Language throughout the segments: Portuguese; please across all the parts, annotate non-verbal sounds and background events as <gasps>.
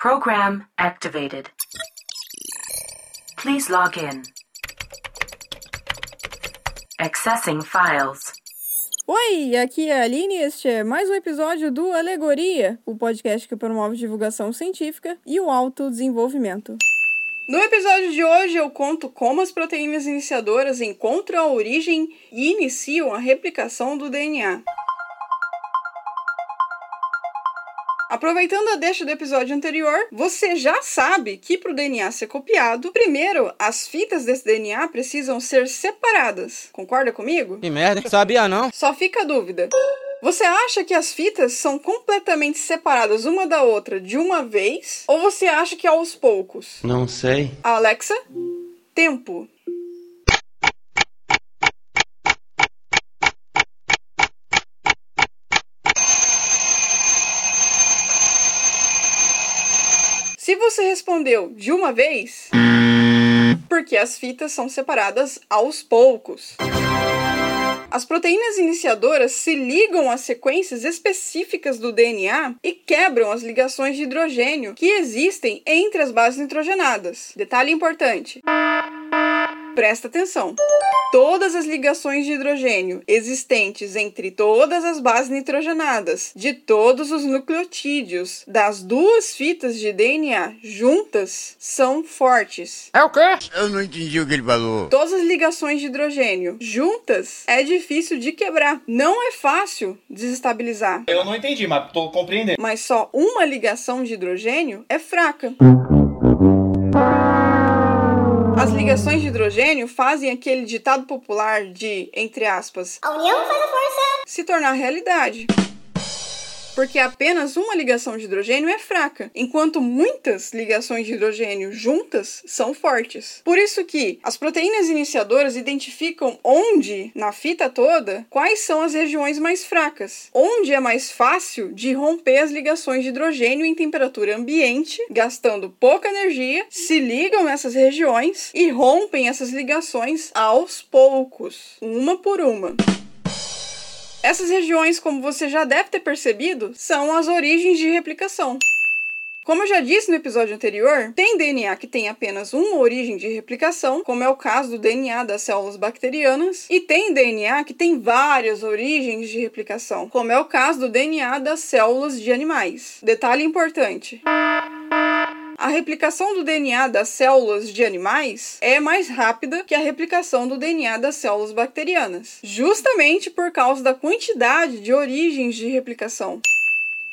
Program activated. Please log in. Accessing files. Oi, aqui é a Aline e este é mais um episódio do Alegoria, o podcast que promove divulgação científica e o autodesenvolvimento. No episódio de hoje eu conto como as proteínas iniciadoras encontram a origem e iniciam a replicação do DNA. Aproveitando a deixa do episódio anterior, você já sabe que para o DNA ser copiado, primeiro as fitas desse DNA precisam ser separadas. Concorda comigo? Que merda, sabia não? Só fica a dúvida. Você acha que as fitas são completamente separadas uma da outra de uma vez? Ou você acha que é aos poucos? Não sei. Alexa, tempo. Você respondeu de uma vez, porque as fitas são separadas aos poucos. As proteínas iniciadoras se ligam a sequências específicas do DNA e quebram as ligações de hidrogênio que existem entre as bases nitrogenadas. Detalhe importante. Presta atenção. Todas as ligações de hidrogênio existentes entre todas as bases nitrogenadas de todos os nucleotídeos das duas fitas de DNA juntas são fortes. É o quê? Eu não entendi o que ele falou. Todas as ligações de hidrogênio juntas é difícil de quebrar. Não é fácil desestabilizar. Eu não entendi, mas tô compreendendo. Mas só uma ligação de hidrogênio é fraca. As ligações de hidrogênio fazem aquele ditado popular de, entre aspas, A união faz a força. se tornar realidade. Porque apenas uma ligação de hidrogênio é fraca, enquanto muitas ligações de hidrogênio juntas são fortes. Por isso que as proteínas iniciadoras identificam onde, na fita toda, quais são as regiões mais fracas, onde é mais fácil de romper as ligações de hidrogênio em temperatura ambiente, gastando pouca energia, se ligam nessas regiões e rompem essas ligações aos poucos, uma por uma. Essas regiões, como você já deve ter percebido, são as origens de replicação. Como eu já disse no episódio anterior, tem DNA que tem apenas uma origem de replicação, como é o caso do DNA das células bacterianas, e tem DNA que tem várias origens de replicação, como é o caso do DNA das células de animais. Detalhe importante: a replicação do DNA das células de animais é mais rápida que a replicação do DNA das células bacterianas, justamente por causa da quantidade de origens de replicação.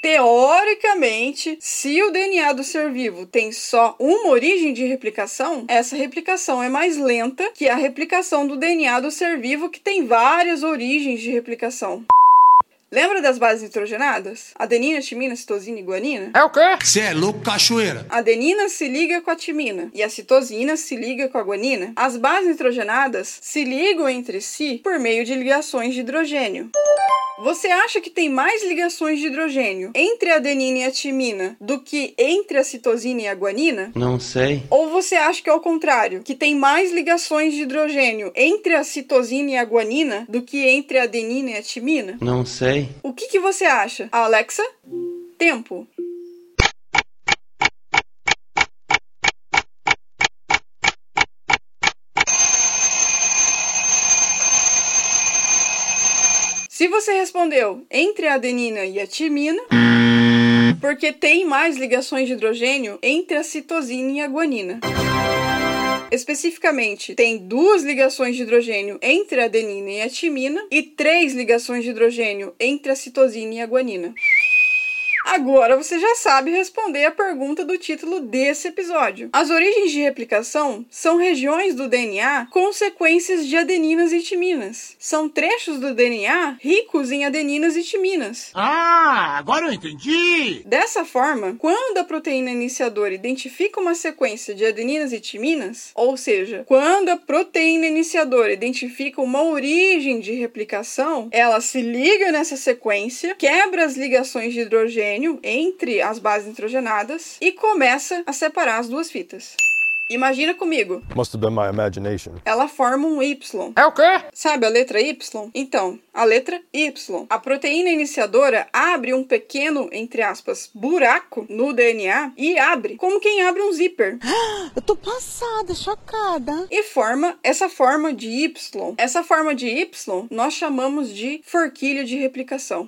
Teoricamente, se o DNA do ser vivo tem só uma origem de replicação, essa replicação é mais lenta que a replicação do DNA do ser vivo que tem várias origens de replicação. Lembra das bases nitrogenadas? Adenina, timina, citosina e guanina? É o quê? Você é louco, cachoeira. A adenina se liga com a timina e a citosina se liga com a guanina. As bases nitrogenadas se ligam entre si por meio de ligações de hidrogênio. Você acha que tem mais ligações de hidrogênio entre a adenina e a timina do que entre a citosina e a guanina? Não sei. Ou você acha que é o contrário, que tem mais ligações de hidrogênio entre a citosina e a guanina do que entre a adenina e a timina? Não sei. O que, que você acha? Alexa? Tempo. Se você respondeu entre a adenina e a timina, porque tem mais ligações de hidrogênio entre a citosina e a guanina. Especificamente, tem duas ligações de hidrogênio entre a adenina e a timina e três ligações de hidrogênio entre a citosina e a guanina. Agora você já sabe responder a pergunta do título desse episódio. As origens de replicação são regiões do DNA com sequências de adeninas e timinas. São trechos do DNA ricos em adeninas e timinas. Ah, agora eu entendi. Dessa forma, quando a proteína iniciadora identifica uma sequência de adeninas e timinas, ou seja, quando a proteína iniciadora identifica uma origem de replicação, ela se liga nessa sequência, quebra as ligações de hidrogênio entre as bases nitrogenadas e começa a separar as duas fitas. Imagina comigo. Must have been my imagination. Ela forma um Y. É o quê? Sabe a letra Y? Então, a letra Y. A proteína iniciadora abre um pequeno, entre aspas, buraco no DNA e abre, como quem abre um zíper. <gasps> Eu tô passada, chocada. E forma essa forma de Y. Essa forma de Y nós chamamos de forquilha de replicação.